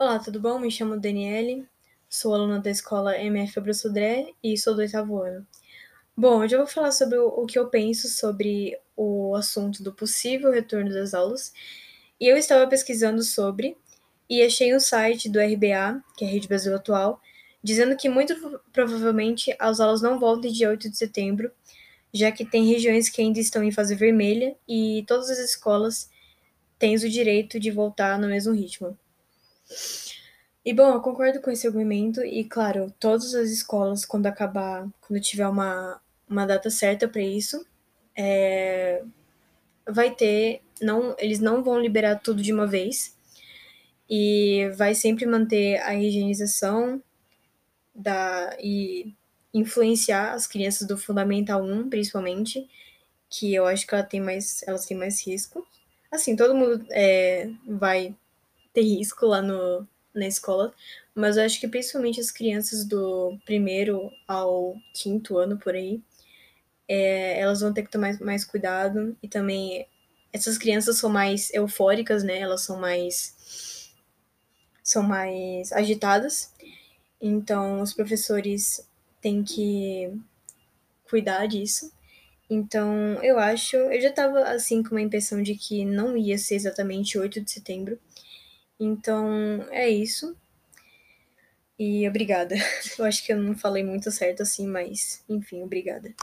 Olá, tudo bom? Me chamo Daniele, sou aluna da escola MF Abreu Sodré e sou do oitavo ano. Bom, hoje eu vou falar sobre o que eu penso sobre o assunto do possível retorno das aulas. E eu estava pesquisando sobre e achei um site do RBA, que é a Rede Brasil Atual, dizendo que muito provavelmente as aulas não voltem dia 8 de setembro, já que tem regiões que ainda estão em fase vermelha e todas as escolas têm o direito de voltar no mesmo ritmo. E bom, eu concordo com esse argumento e claro, todas as escolas quando acabar, quando tiver uma, uma data certa para isso, é, vai ter, não, eles não vão liberar tudo de uma vez e vai sempre manter a higienização da e influenciar as crianças do Fundamental 1, principalmente, que eu acho que ela tem mais, elas têm mais risco. Assim, todo mundo é, vai ter risco lá no, na escola, mas eu acho que principalmente as crianças do primeiro ao quinto ano por aí, é, elas vão ter que tomar mais cuidado e também essas crianças são mais eufóricas, né? Elas são mais são mais agitadas. Então os professores têm que cuidar disso. Então, eu acho, eu já tava assim com uma impressão de que não ia ser exatamente 8 de setembro. Então, é isso. E obrigada. Eu acho que eu não falei muito certo assim, mas enfim, obrigada.